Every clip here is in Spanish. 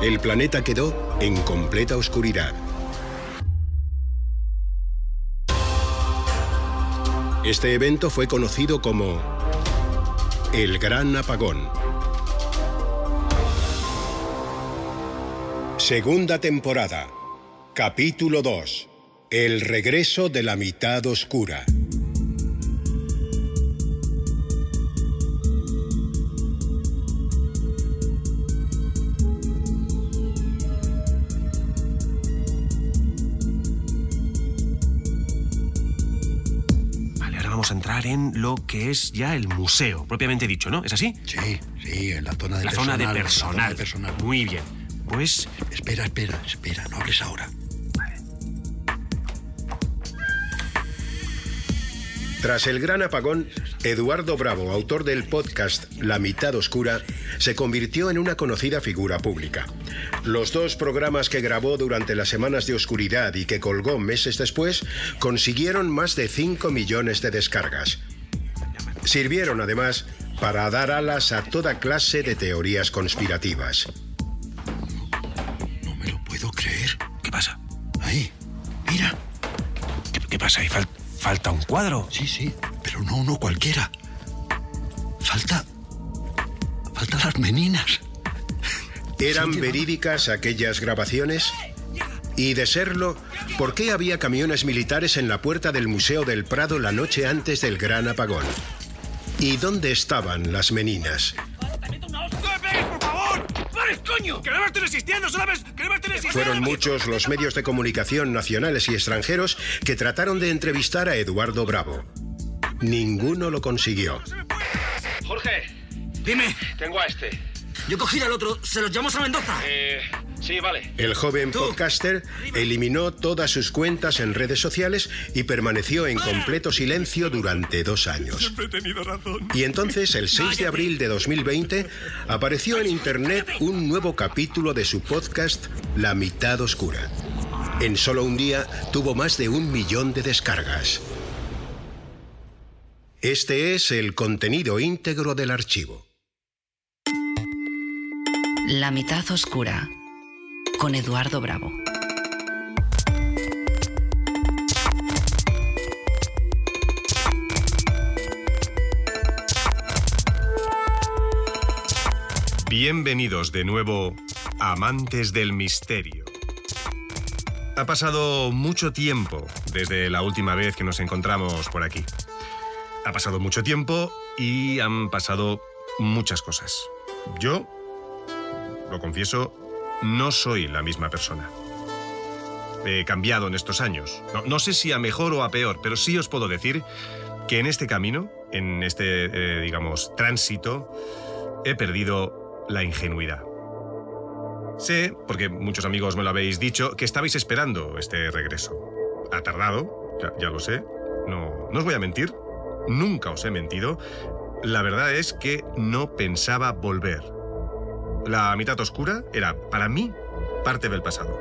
El planeta quedó en completa oscuridad. Este evento fue conocido como el Gran Apagón. Segunda temporada. Capítulo 2. El regreso de la mitad oscura. Entrar en lo que es ya el museo, propiamente dicho, ¿no? ¿Es así? Sí, sí, en la zona de La personal. zona de en la personal. zona de personal. Muy bien. Pues Espera, espera, espera, no hables ahora. Tras el gran apagón, Eduardo Bravo, autor del podcast La mitad oscura, se convirtió en una conocida figura pública. Los dos programas que grabó durante las semanas de oscuridad y que colgó meses después consiguieron más de 5 millones de descargas. Sirvieron además para dar alas a toda clase de teorías conspirativas. No me lo puedo creer. ¿qué pasa? Ahí, mira. ¿Qué, pasa? Ahí fal- falta un cuadro. Sí, sí, pero no uno cualquiera. Falta. Falta las meninas. ¿Eran verídicas aquellas grabaciones? Y de serlo, ¿por qué había camiones militares en la puerta del Museo del Prado la noche antes del gran apagón? ¿Y dónde estaban las meninas? ¡Que no! ¿Sabes? ¡Que no estén existiendo! Fueron muchos los medios de comunicación nacionales y extranjeros que trataron de entrevistar a Eduardo Bravo. Ninguno lo consiguió. Jorge, Dime, tengo a este. yo cogí al otro, se los llamo a Mendoza. Eh, sí, vale. El joven Tú. podcaster eliminó todas sus cuentas en redes sociales y permaneció en completo silencio durante dos años. he tenido razón. Y entonces, el 6 de abril de 2020, apareció en Internet un nuevo capítulo de su podcast La mitad oscura. En solo un día tuvo más de un millón de descargas. Este es el contenido íntegro del archivo. La mitad oscura con Eduardo Bravo. Bienvenidos de nuevo, amantes del misterio. Ha pasado mucho tiempo desde la última vez que nos encontramos por aquí. Ha pasado mucho tiempo y han pasado muchas cosas. Yo, lo confieso, no soy la misma persona. He cambiado en estos años. No, sé si a mejor o a peor, pero sí os puedo decir que en este camino, en este, eh, digamos, tránsito, he perdido la ingenuidad. Sé, porque muchos amigos me lo habéis dicho, que estabais esperando este regreso. Ha tardado, ya, ya lo sé. No, no os voy a mentir, nunca os he mentido. La verdad es que no pensaba volver. La mitad oscura era, para mí, parte del pasado.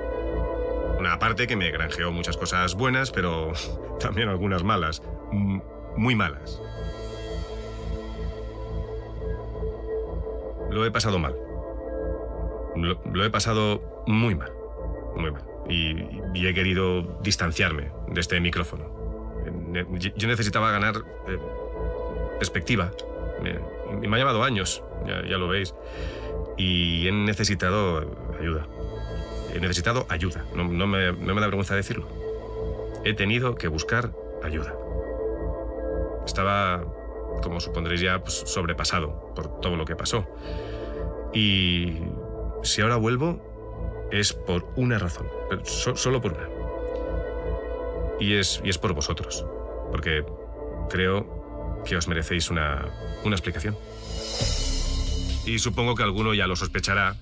Una parte que me granjeó muchas cosas buenas, pero también algunas malas. Muy malas. Lo he pasado mal. Lo, he pasado muy mal. Muy mal. Y, he querido distanciarme de este micrófono. Yo necesitaba ganar eh, perspectiva. Me, me ha llevado años, ya lo veis. Y he necesitado ayuda. He necesitado ayuda. No, me, da vergüenza decirlo. He tenido que buscar ayuda. Estaba, como supondréis ya, pues, sobrepasado por todo lo que pasó. Y si ahora vuelvo, es por una razón. solo por una. Y es, y es por vosotros. Porque creo que os merecéis una, una explicación. Y supongo que alguno ya lo sospechará,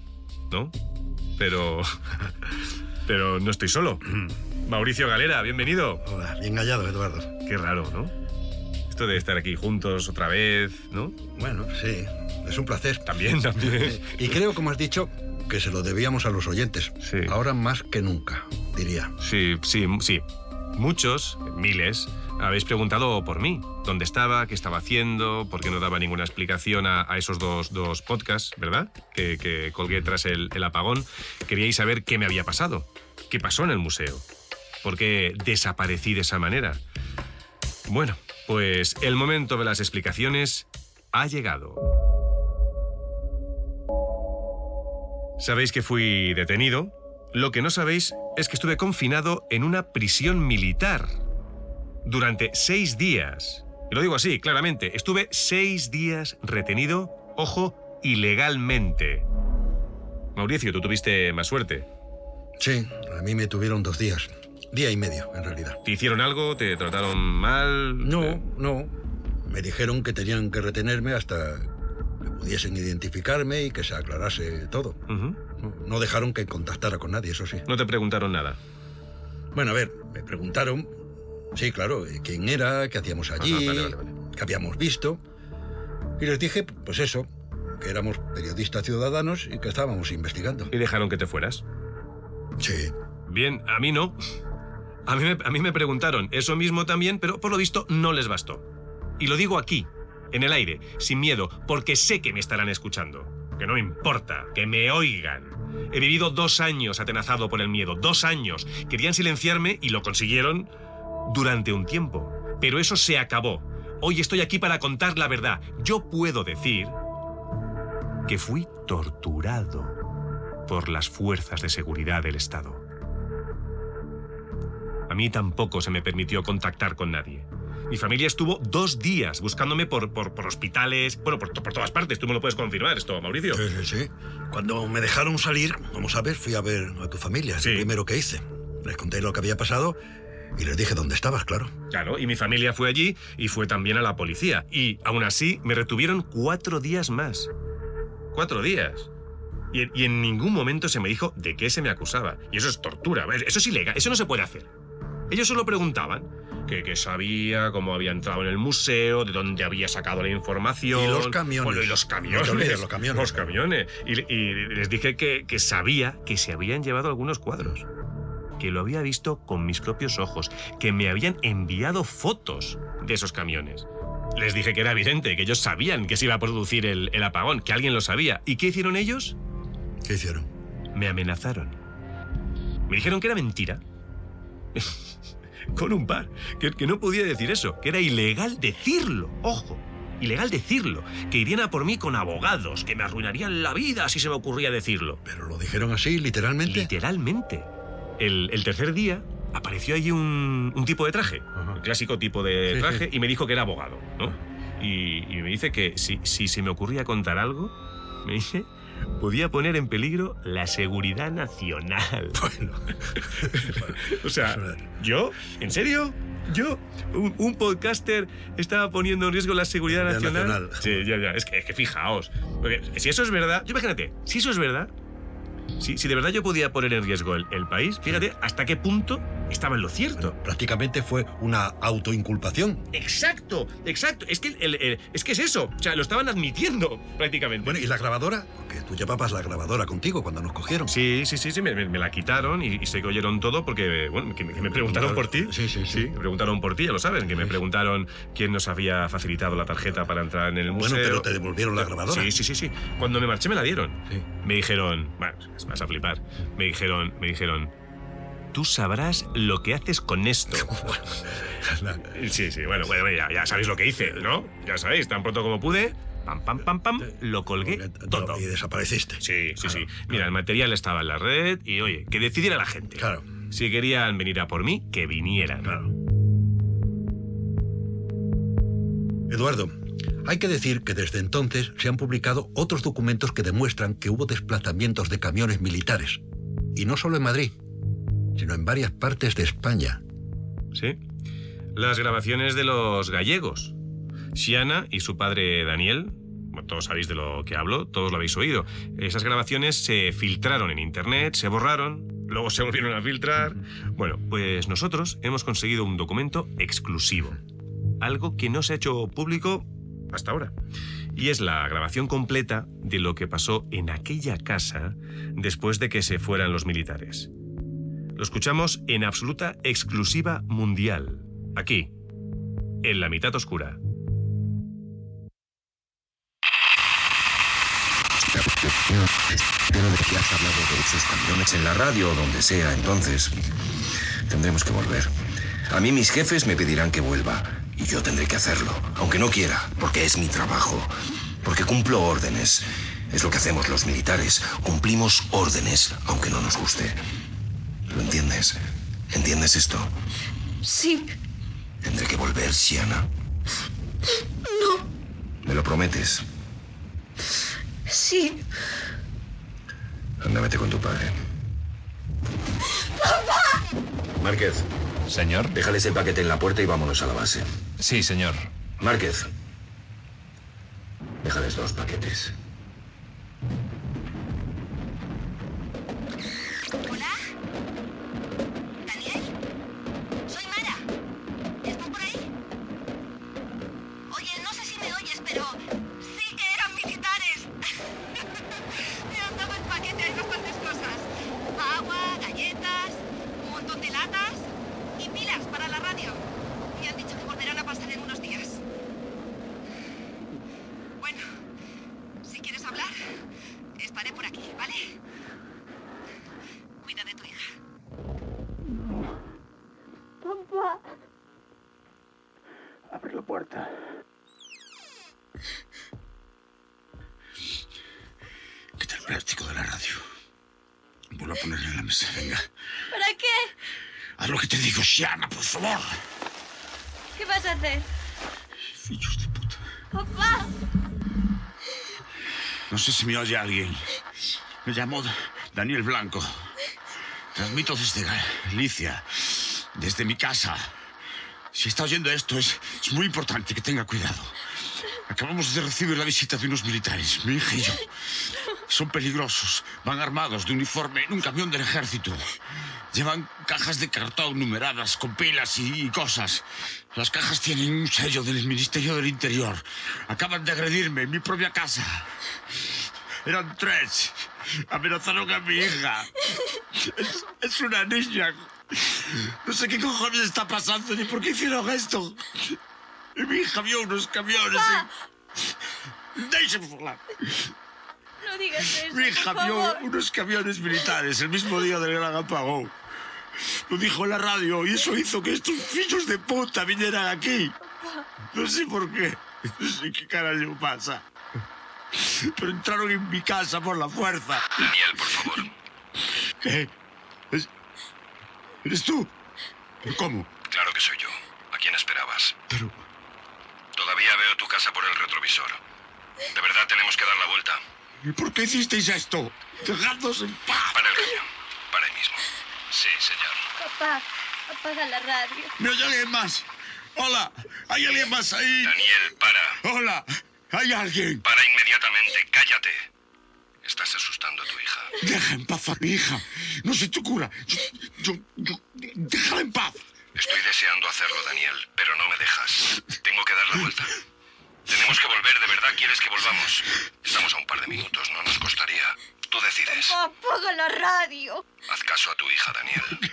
¿no? pero. Pero no estoy solo. Mauricio Galera, bienvenido. Hola, bien hallado, Eduardo. Qué raro, ¿no? Esto de estar aquí juntos otra vez, ¿no? Bueno, sí, es un placer. También, también. Y creo, como has dicho, que se lo debíamos a los oyentes. Sí. Ahora más que nunca, diría. Sí, sí, sí. Muchos, miles, habéis preguntado por mí. ¿Dónde estaba? ¿Qué estaba haciendo? ¿Por qué no daba ninguna explicación a, esos dos, dos podcasts, verdad? Que, que colgué tras el, el apagón. Queríais saber qué me había pasado. ¿Qué pasó en el museo? ¿Por qué desaparecí de esa manera? Bueno, pues el momento de las explicaciones ha llegado. Sabéis que fui detenido. Lo que no sabéis es que estuve confinado en una prisión militar durante seis días. Y lo digo así, claramente. Estuve seis días retenido, ojo, ilegalmente. Mauricio, tú tuviste más suerte. Sí, a mí me tuvieron dos días. Día y medio, en realidad. ¿Te hicieron algo? ¿Te trataron mal? No, Eh, no. Me dijeron que tenían que retenerme hasta que pudiesen identificarme y que se aclarase todo. no dejaron que contactara con nadie, eso sí. No te preguntaron nada. Bueno, a ver, me preguntaron, sí, claro, eh, quién era, qué hacíamos allí, vale, vale, vale. qué habíamos visto. Y les dije, pues eso, que éramos periodistas ciudadanos y que estábamos investigando. Y dejaron que te fueras. Sí, Bien, a mí no. A mí, me, a mí me preguntaron eso mismo también, pero por lo visto no les bastó. Y lo digo aquí, en el aire, sin miedo, porque sé que me estarán escuchando. Que no me importa, que me oigan. He vivido dos años atenazado por el miedo, dos años. Querían silenciarme y lo consiguieron durante un tiempo. Pero eso se acabó. Hoy estoy aquí para contar la verdad. Yo puedo decir que fui torturado por las fuerzas de seguridad del Estado. A mí tampoco se me permitió contactar con nadie. Mi familia estuvo dos días buscándome por, por, por hospitales, bueno, por, por todas partes. Tú me lo puedes confirmar esto, Mauricio. sí, sí, sí. Cuando me dejaron salir, como sabes, fui a ver a tu familia, es lo primero que hice. Les conté lo que había pasado y les dije dónde estabas, claro. Claro, y mi familia fue allí y fue también a la policía. Y aún así me retuvieron cuatro días más. Cuatro días. Y, en- y en ningún momento se me dijo de qué se me acusaba. Y eso es tortura. Eso es ilegal. Eso no se puede hacer. Ellos solo preguntaban que, que sabía cómo había entrado en el museo, de dónde había sacado la información. Y los camiones. Bueno, y los camiones. olvides, los camiones. Los camiones. Y, y les dije que, que sabía que se habían llevado algunos cuadros. Que lo había visto con mis propios ojos. Que me habían enviado fotos de esos camiones. Les dije que era evidente, que ellos sabían que se iba a producir el, el apagón, que alguien lo sabía. ¿Y qué hicieron ellos? ¿Qué hicieron? Me amenazaron. Me dijeron que era mentira. Con un par. Que, que no podía decir eso. Que era ilegal decirlo. Ojo. Ilegal decirlo. Que irían a por mí con abogados. Que me arruinarían la vida si se me ocurría decirlo. ¿Pero lo dijeron así, literalmente? Literalmente. El, el tercer día apareció allí un, un tipo de traje. Ajá. El clásico tipo de Sí, traje. sí. Y me dijo que era abogado. ¿no? Y, y me dice que si, si se me ocurría contar algo, me dice, podía poner en peligro la seguridad nacional. Bueno, O sea, ¿yo? ¿En serio? ¿Yo? ¿Un, un podcaster estaba poniendo en riesgo la seguridad nacional? nacional. Sí, ya, ya. Es que, es que fijaos. Porque si eso es verdad, imagínate, si eso es verdad, si, si de verdad yo podía poner en riesgo el, el país, fíjate hasta qué punto estaba en lo cierto. bueno, prácticamente fue una autoinculpación. Exacto, exacto. Es que, el- el- es que es eso. O sea, lo estaban admitiendo prácticamente. Bueno, ¿y la grabadora? Porque tú llevabas la grabadora contigo cuando nos cogieron. Sí, sí, sí, sí, me, me- me la quitaron y, que oyeron todo porque, bueno, que, me- que me preguntaron por ti. Sí, sí, sí. me preguntaron por ti, ya lo saben, que me preguntaron quién nos había facilitado la tarjeta para entrar en el museo. Bueno, pero te devolvieron la grabadora. Sí, sí, sí, sí. Cuando me marché me la dieron. Sí. Me dijeron, bueno, vas a flipar. Me dijeron, me dijeron, tú sabrás lo que haces con esto. Sí, sí, bueno, bueno, ya, ya sabéis lo que hice, ¿no? Ya sabéis, tan pronto como pude, pam, pam, pam, pam, lo colgué todo. Y desapareciste. Sí, sí, sí. Claro, Mira, el material estaba en la red y, oye, que decidiera la gente. Claro. Si querían venir a por mí, que vinieran. Claro. Eduardo, hay que decir que desde entonces se han publicado otros documentos que demuestran que hubo desplazamientos de camiones militares. Y no solo en Madrid, sino en varias partes de España. ¿Sí? Las grabaciones de los gallegos. Xiana y su padre Daniel, Todos sabéis de lo que hablo, todos lo habéis oído. Esas grabaciones se filtraron en internet, se borraron, luego se volvieron a filtrar. Bueno, pues nosotros hemos conseguido un documento exclusivo. Algo que no se ha hecho público hasta ahora. Y es la grabación completa de lo que pasó en aquella casa después de que se fueran los militares. Lo escuchamos en absoluta exclusiva mundial, aquí, en la mitad oscura. Pero de que has hablado de esos camiones en la radio o donde sea, entonces tendremos que volver. A mí mis jefes me pedirán que vuelva y yo tendré que hacerlo, aunque no quiera, porque es mi trabajo, porque cumplo órdenes. Es lo que hacemos los militares, cumplimos órdenes, aunque no nos guste. ¿Lo entiendes? ¿Entiendes esto? Sí. Tendré que volver, Siana. No. ¿Me lo prometes? Sí. Anda, vete con tu padre. ¡Papá! Márquez. Señor. Déjale ese paquete en la puerta y vámonos a la base. Sí, señor. Márquez. Déjales dos paquetes. Venga. ¿Para qué? Haz lo que te digo, Shiana, por favor. ¿Qué vas a hacer? Fillos de puta. Papá. No sé si me oye alguien. Me llamo Daniel Blanco. Transmito desde Galicia, desde mi casa. Si está oyendo esto, es, es muy importante que tenga cuidado. Acabamos de recibir la visita de unos militares, mi hija y yo. Son peligrosos. Van armados de uniforme en un camión del ejército. Llevan cajas de cartón numeradas con pilas y, y cosas. Las cajas tienen un sello del Ministerio del Interior. Acaban de agredirme en mi propia casa. Eran tres. Amenazaron a mi hija. Es, es una niña. No sé qué cojones está pasando ni por qué hicieron esto. Y mi hija vio unos camiones. y- Déjeme hablar. No digas eso. Mi hija vio unos camiones militares el mismo día del gran apagón. Lo dijo en la radio y eso hizo que estos fillos de puta vinieran aquí. No sé por qué. No sé qué carajo pasa. Pero entraron en mi casa por la fuerza. Daniel, por favor. ¿Qué? ¿Es- ¿Eres tú? ¿Cómo? Claro que soy yo. ¿A quién esperabas? Pero... Todavía veo tu casa por el retrovisor. De verdad tenemos que dar la vuelta. ¿Y por qué hicisteis esto? Dejadnos en paz. Para el camión. Para ahí mismo. Sí, señor. Papá, apaga la radio. ¿Me oye alguien más? Hola, ¿hay alguien más ahí? Daniel, para. Hola, ¿hay alguien? Para inmediatamente. Cállate. Estás asustando a tu hija. Deja en paz a mi hija. No soy tu cura. Yo, yo, yo- déjala en paz. Estoy deseando hacerlo, Daniel, pero no me dejas. Tengo que dar la vuelta. Tenemos que volver, ¿de verdad quieres que volvamos? Estamos a un par de minutos, no nos costaría. Tú decides. Papá, apaga la radio. Haz caso a tu hija, Daniel.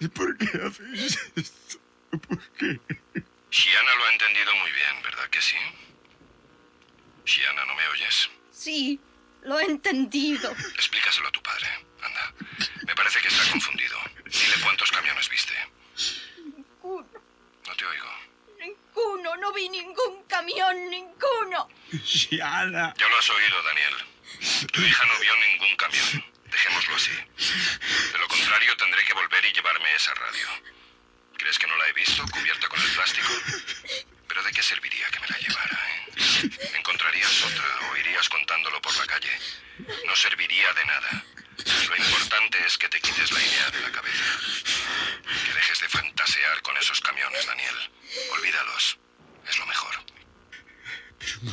¿Y por qué hacéis esto? ¿Por qué? Shiana lo ha entendido muy bien, ¿verdad que sí? Shiana, ¿no me oyes? Sí, lo he entendido. Explícaselo a tu padre. Anda. Me parece que está confundido. Dile cuántos camiones viste. Ninguno, No te oigo. Ninguno, no vi ningún camión, ninguno. Shiana. Ya lo has oído, Daniel. Tu hija no vio ningún camión. Dejémoslo así. De lo contrario, tendré que volver y llevarme esa radio. ¿Crees que no la he visto cubierta con el plástico? ¿Pero de qué serviría que me la llevara, eh? ¿Encontrarías otra o irías contándolo por la calle? No serviría de nada. Lo importante es que te quites la idea de la cabeza. Que dejes de fantasear con esos camiones, Daniel.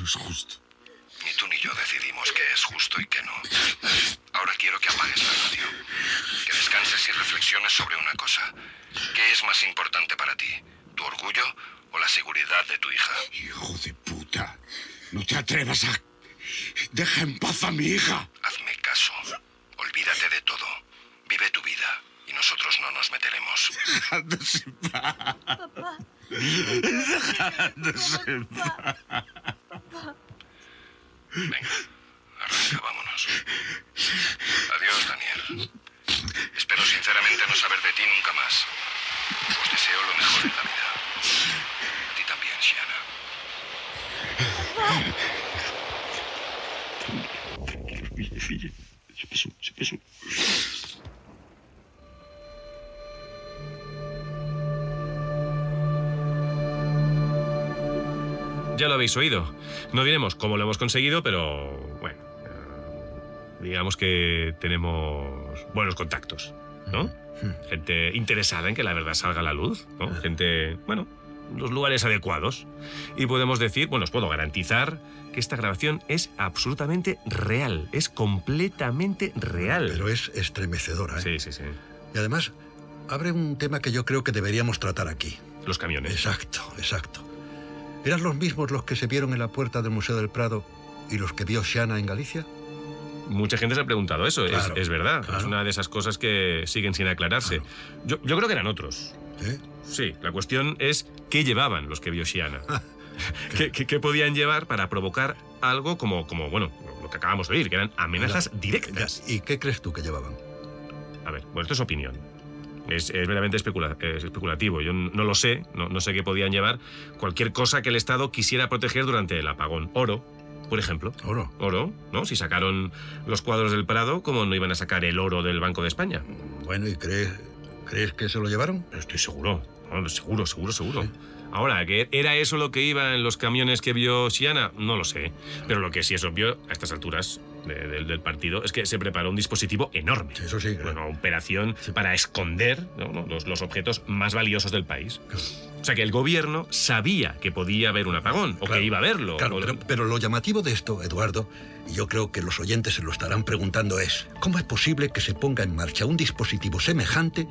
Es justo. Ni tú ni yo decidimos qué es justo y qué no. Ahora quiero que apagues la radio. Que descanses y reflexiones sobre una cosa. ¿Qué es más importante para ti? ¿Tu orgullo o la seguridad de tu hija? Hijo de puta. No te atrevas a... Deja en paz a mi hija. Hazme caso. Olvídate de todo. Vive tu vida y nosotros no nos meteremos. Dejadnos en paz. Papá. Dejadnos en paz. Venga, arranca, vámonos. Adiós, Daniel. Espero sinceramente no saber de ti nunca más. Os deseo lo mejor en la vida. A ti también, Shiana. Se se. Ya lo habéis oído. No diremos cómo lo hemos conseguido, pero bueno, eh, digamos que tenemos buenos contactos, ¿no? Gente interesada en que la verdad salga a la luz, ¿no? Gente, bueno, en los lugares adecuados. Y podemos decir, bueno, os puedo garantizar que esta grabación es absolutamente real, es completamente real. Pero es estremecedora, ¿eh? Sí, sí, sí. Y además, abre un tema que yo creo que deberíamos tratar aquí. Los camiones. Exacto, exacto. ¿Eran los mismos los que se vieron en la puerta del Museo del Prado y los que vio Shiana en Galicia? Mucha gente se ha preguntado eso, es- Claro, es, verdad. claro. Es una de esas cosas que siguen sin aclararse. Yo, yo creo que eran otros. ¿Eh? Sí, la cuestión es qué llevaban los que vio Shiana. ¿Qué, qué- qué podían llevar para provocar algo como, como, bueno, lo que acabamos de oír, que eran amenazas directas? ¿Y qué crees tú que llevaban? A ver, bueno, esto es opinión. Es, es meramente especula- es especulativo. Yo no lo sé, no, no sé qué podían llevar. Cualquier cosa que el Estado quisiera proteger durante el apagón. Oro, por ejemplo. Oro. Oro, ¿no? Si sacaron los cuadros del Prado, ¿cómo no iban a sacar el oro del Banco de España? Bueno, ¿y crees, crees que se lo llevaron? Estoy seguro. No, seguro, seguro, seguro. Ahora, ¿que ¿era eso lo que iba en los camiones que vio Siana? No lo sé. Pero lo que sí es obvio a estas alturas de- del- del partido es que se preparó un dispositivo enorme. Eso sí. Una operación para esconder los, los objetos más valiosos del país. O sea que el gobierno sabía que podía haber un apagón o que iba a haberlo. Claro, O- pero, pero lo llamativo de esto, Eduardo, y yo creo que los oyentes se lo estarán preguntando es, ¿cómo es posible que se ponga en marcha un dispositivo semejante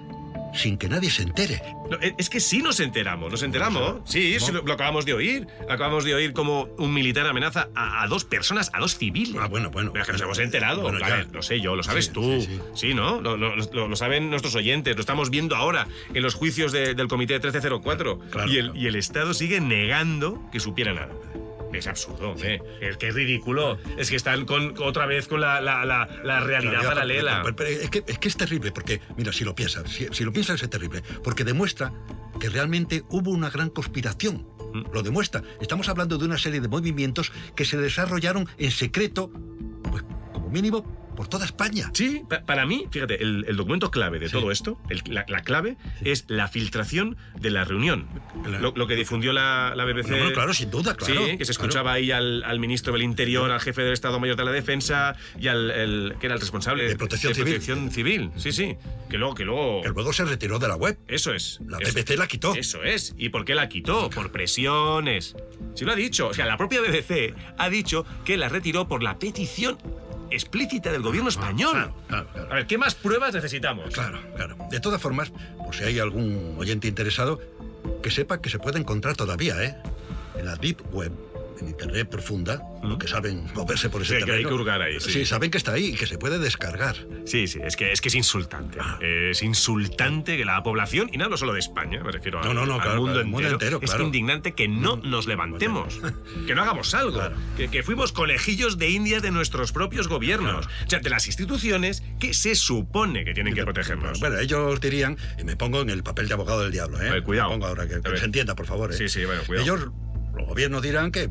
sin que nadie se entere? No, e- es que sí nos enteramos, nos enteramos. Sí, sí, lo, lo acabamos de oír. Acabamos de oír como un militar amenaza a, a dos personas, a dos civiles. Ah, bueno, bueno. Pero es que nos hemos enterado. Bueno, ver, lo sé yo, lo sabes Sí, tú. sí, Sí, sí. ¿no? Lo, lo- lo- saben nuestros oyentes, lo estamos viendo ahora en los juicios de- del Comité 1304. Claro, y, el, claro. y el Estado sigue negando que supiera nada. Es absurdo, ¿eh? Es que es ridículo. Es que están con, otra vez con la, la- la- la realidad paralela. es, que, es que es terrible, porque, mira, si lo piensas, si, si lo piensas es terrible, porque demuestra que realmente hubo una gran conspiración. Mm. Lo demuestra. Estamos hablando de una serie de movimientos que se desarrollaron en secreto, pues como mínimo, por toda España. Sí, pa- para mí, fíjate, el, el documento clave de Sí. todo esto, el- la, la clave, es la filtración de la reunión. Lo, lo que difundió la, la BBC. Bueno, bueno, claro, sin duda, claro. Sí, que se escuchaba ahí al, al ministro del Interior, al jefe del Estado Mayor de la Defensa y al el- que era el responsable De Protección Civil. Protección Civil. Sí, sí. Que luego, que luego. Que luego se retiró de la web. Eso es. La eso- BBC la quitó. Eso es. ¿Y por qué la quitó? Por presiones. Sí lo ha dicho. O sea, la propia BBC ha dicho que la retiró por la petición explícita del gobierno español. Claro, claro, claro. A ver, ¿qué más pruebas necesitamos? Claro, claro. De todas formas, por si hay algún oyente interesado, que sepa que se puede encontrar todavía, ¿eh? En la Deep Web, en Internet profunda, lo que saben moverse por ese Sí, que hay terreno. que hurgar ahí, sí. saben que está ahí y que se puede descargar. Sí, sí, es que es, que es insultante. Es insultante que la población, y no hablo solo de España, me refiero No, al, no, no, al claro, mundo, claro, entero, entero, es claro. indignante que no nos levantemos, que no hagamos algo, que, que fuimos conejillos de indias de nuestros propios gobiernos, o sea, de las instituciones que se supone que tienen que protegernos. Bueno, ellos dirían, y me pongo en el papel de abogado del diablo, ¿eh? Ver, cuidado. Me pongo ahora, que, que se entienda, por favor, ¿eh? Sí, sí, bueno, cuidado. Ellos, los gobiernos dirán que,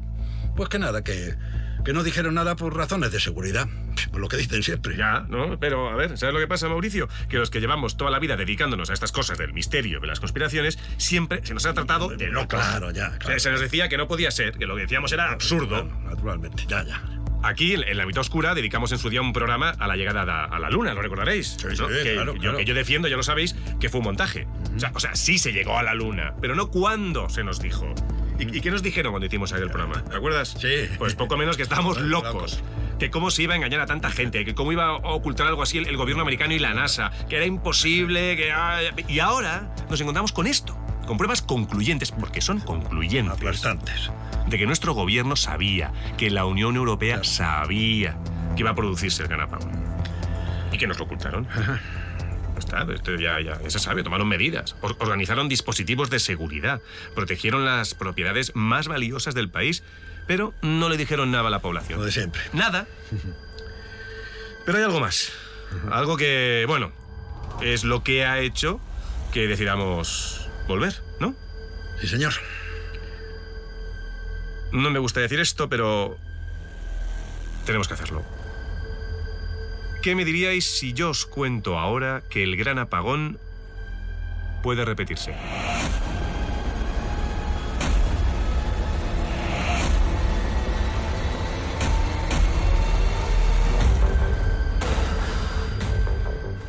pues que nada, que, que no dijeron nada por razones de seguridad. Pues lo que dicen siempre. Ya, ¿no? Pero, a ver, ¿sabes lo que pasa, Mauricio? Que los que llevamos toda la vida dedicándonos a estas cosas del misterio, de las conspiraciones, siempre se nos ha tratado de locos. claro, ya, claro. se nos decía que no podía ser, que lo que decíamos era absurdo. Claro, naturalmente, ya, ya. Aquí, en la mitad oscura, dedicamos en su día un programa a la llegada a, a la Luna, ¿lo recordaréis? Sí, ¿No? sí, que, claro, yo, claro. que yo defiendo, ya lo sabéis, que fue un montaje. o, sea, o sea, sí se llegó a la Luna, pero no cuándo se nos dijo. ¿Y, y qué nos dijeron cuando hicimos aquel programa? ¿Te acuerdas? Sí. Pues poco menos que estábamos locos. Que cómo se iba a engañar a tanta gente, que cómo iba a ocultar algo así el, el gobierno americano y la NASA, que era imposible, que... ah, y ahora nos encontramos con esto, con pruebas concluyentes, porque son concluyentes, Aplastantes. de que nuestro gobierno sabía, que la Unión Europea sabía que iba a producirse el gran apagón. Y que nos lo ocultaron. Está, esto ya, ya, se sabe, tomaron medidas, or- organizaron dispositivos de seguridad, protegieron las propiedades más valiosas del país, pero no le dijeron nada a la población. Lo de siempre. Nada. Pero hay algo más. Algo que, bueno, es lo que ha hecho que decidamos volver, ¿no? Sí, señor. No me gusta decir esto, pero tenemos que hacerlo. ¿Qué me diríais si yo os cuento ahora que el gran apagón puede repetirse?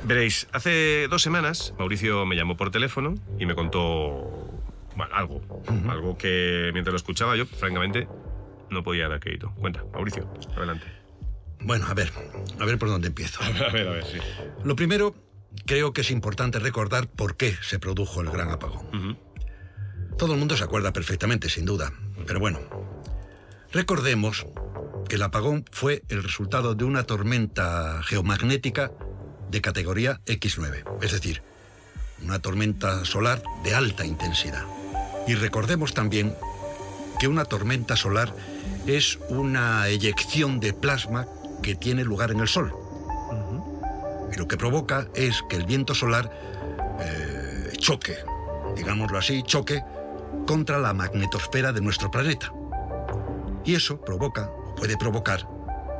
Veréis, hace dos semanas Mauricio me llamó por teléfono y me contó bueno, algo. Algo que mientras lo escuchaba yo, francamente, no podía dar crédito. Cuenta, Mauricio, adelante. Bueno, a ver, a ver por dónde empiezo. A ver, a ver, sí. Lo primero, creo que es importante recordar por qué se produjo el gran apagón. Todo el mundo se acuerda perfectamente, sin duda. Pero bueno, recordemos que el apagón fue el resultado de una tormenta geomagnética de categoría X9, es decir, una tormenta solar de alta intensidad. Y recordemos también que una tormenta solar es una eyección de plasma que tiene lugar en el Sol. Y lo que provoca es que el viento solar eh, choque, digámoslo así, choque contra la magnetosfera de nuestro planeta. Y eso provoca, o puede provocar,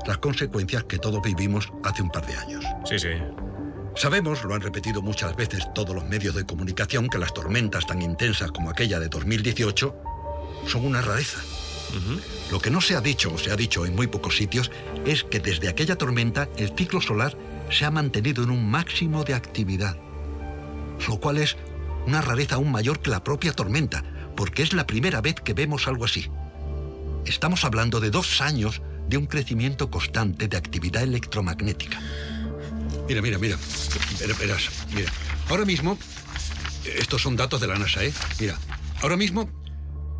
las consecuencias que todos vivimos hace un par de años. Sí, sí. Sabemos, lo han repetido muchas veces todos los medios de comunicación, que las tormentas tan intensas como aquella de 2018 son una rareza. Lo que no se ha dicho, o se ha dicho en muy pocos sitios, es que desde aquella tormenta el ciclo solar se ha mantenido en un máximo de actividad. Lo cual es una rareza aún mayor que la propia tormenta, porque es la primera vez que vemos algo así. Estamos hablando de dos años de un crecimiento constante de actividad electromagnética. Mira, mira, mira. Ver- Verás, mira. Ahora mismo, estos son datos de la NASA, ¿eh? Mira, ahora mismo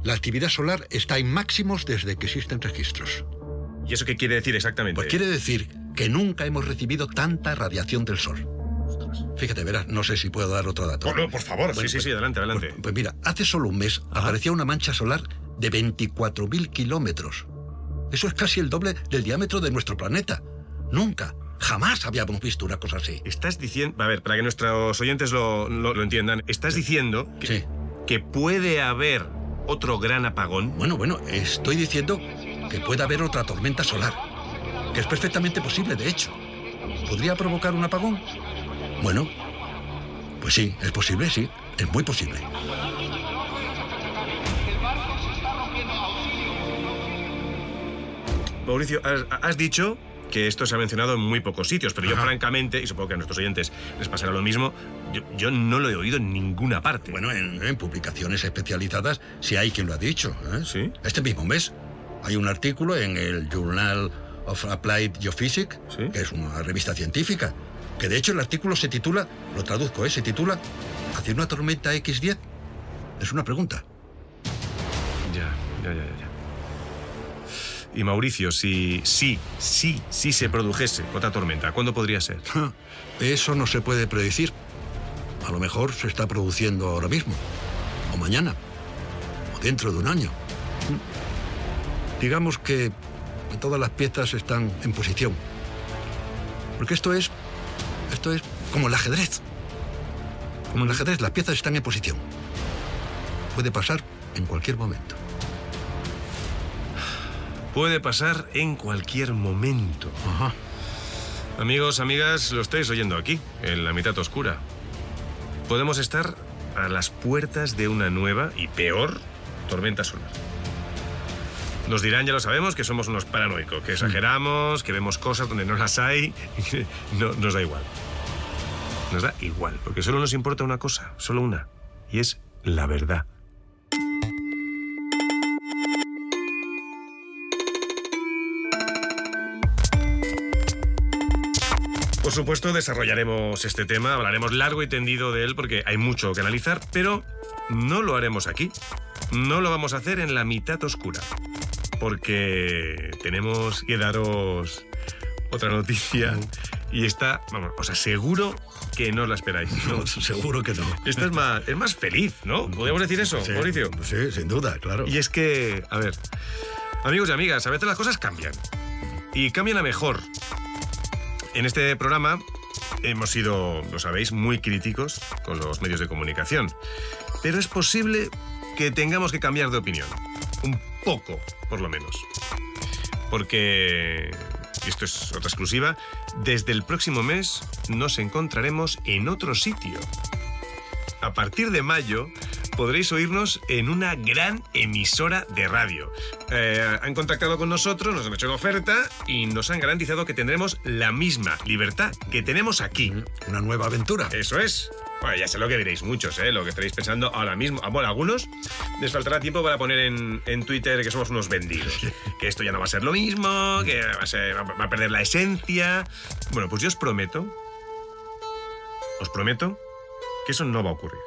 la actividad solar está en máximos desde que existen registros. ¿Y eso qué quiere decir exactamente? Pues quiere decir que nunca hemos recibido tanta radiación del Sol. Fíjate, verás, no sé si puedo dar otro dato. Por, por favor, Bueno, sí, sí, pues- sí, adelante, adelante. Pues, pues mira, hace solo un mes aparecía una mancha solar de 24.000 kilómetros. Eso es casi el doble del diámetro de nuestro planeta. Nunca, jamás habíamos visto una cosa así. Estás diciendo, a ver, para que nuestros oyentes lo, lo- lo entiendan, estás diciendo que, Sí. que puede haber otro gran apagón. Bueno, bueno, estoy diciendo que puede haber otra tormenta solar. Que es perfectamente posible, de hecho. ¿Podría provocar un apagón? Bueno, pues sí, es posible, sí. Es muy posible. Mauricio, has, has dicho que esto se ha mencionado en muy pocos sitios, pero yo francamente, y supongo que a nuestros oyentes les pasará lo mismo, yo, yo no lo he oído en ninguna parte. Bueno, en, en publicaciones especializadas sí hay quien lo ha dicho. ¿eh? ¿Sí? Este mismo mes hay un artículo en el Journal of Applied Geophysics, Sí. que es una revista científica, que de hecho el artículo se titula, lo traduzco, ¿eh? se titula ¿Hacia una tormenta X10? Es una pregunta. Ya, ya, ya, ya. Y Mauricio, si sí, sí, sí se produjese otra tormenta, ¿cuándo podría ser? Ja, Eso no se puede predecir. A lo mejor se está produciendo ahora mismo, o mañana, o dentro de un año. Digamos que todas las piezas están en posición. Porque esto es, esto es como el ajedrez. Como el ajedrez, las piezas están en posición. Puede pasar en cualquier momento. Puede pasar en cualquier momento. Ajá. Amigos, amigas, lo estáis oyendo aquí, en la mitad oscura. Podemos estar a las puertas de una nueva y peor tormenta solar. Nos dirán, ya lo sabemos, que somos unos paranoicos, que exageramos, que vemos cosas donde no las hay. No, nos da igual. Nos da igual, porque solo nos importa una cosa, solo una, y es la verdad. Por supuesto, desarrollaremos este tema, hablaremos largo y tendido de él porque hay mucho que analizar, pero no lo haremos aquí. No lo vamos a hacer en la mitad oscura. Porque tenemos que daros otra noticia. Y está, vamos, os aseguro que no la esperáis. No, seguro que no. Esta es más, es más feliz, ¿no? ¿Podríamos decir eso, Sí, Mauricio? Sí, sin duda, claro. Y es que, a ver, amigos y amigas, a veces las cosas cambian. Y cambian a mejor. En este programa hemos sido, lo sabéis, muy críticos con los medios de comunicación. Pero es posible que tengamos que cambiar de opinión. Un poco, por lo menos. Porque, esto es otra exclusiva, desde el próximo mes nos encontraremos en otro sitio. A partir de mayo podréis oírnos en una gran emisora de radio. Eh, han contactado con nosotros, nos han hecho una oferta y nos han garantizado que tendremos la misma libertad que tenemos aquí. Una nueva aventura. Eso es. Bueno, ya sé lo que diréis muchos, ¿eh? lo que estaréis pensando ahora mismo. Ah, Bueno, algunos les faltará tiempo para poner en, en Twitter que somos unos vendidos. Que esto ya no va a ser lo mismo, que va a, ser- va a perder la esencia. Bueno, pues yo os prometo, os prometo que eso no va a ocurrir.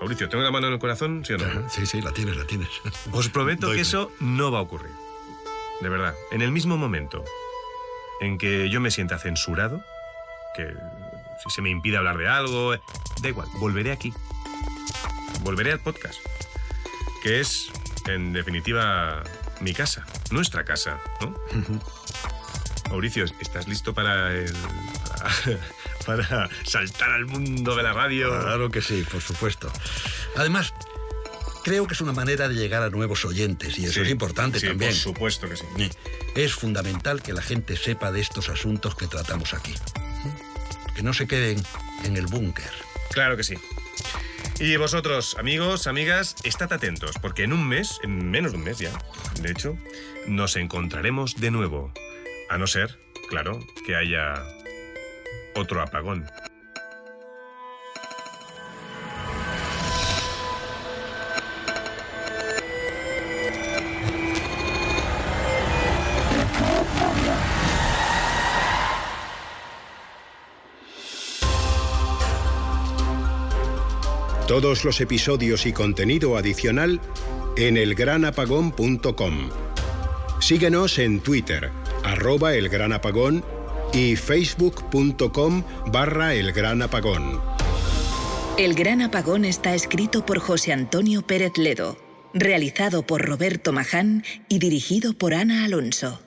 Mauricio, ¿tengo la mano en el corazón? ¿Sí o no? Sí, sí, la tienes, la tienes. Os prometo Doy que fe. eso no va a ocurrir. De verdad. En el mismo momento en que yo me sienta censurado, que si se me impide hablar de algo, eh, da igual, volveré aquí. Volveré al podcast, que es, en definitiva, mi casa, nuestra casa, ¿no? Mauricio, ¿estás listo para el. para, para saltar al mundo de la radio? Claro que sí, por supuesto. Además, creo que es una manera de llegar a nuevos oyentes y eso Sí, es importante sí, también. Por supuesto que sí. Es fundamental que la gente sepa de estos asuntos que tratamos aquí. Que no se queden en el búnker. Claro que sí. Y vosotros, amigos, amigas, estad atentos, porque en un mes, en menos de un mes ya, de hecho, nos encontraremos de nuevo. A no ser, claro, que haya otro apagón. Todos los episodios y contenido adicional en elgranapagón.com. Síguenos en Twitter, arroba el gran apagón y facebook.com barra el gran apagón. El Gran Apagón está escrito por José Antonio Pérez Ledo, realizado por Roberto Maján y dirigido por Ana Alonso.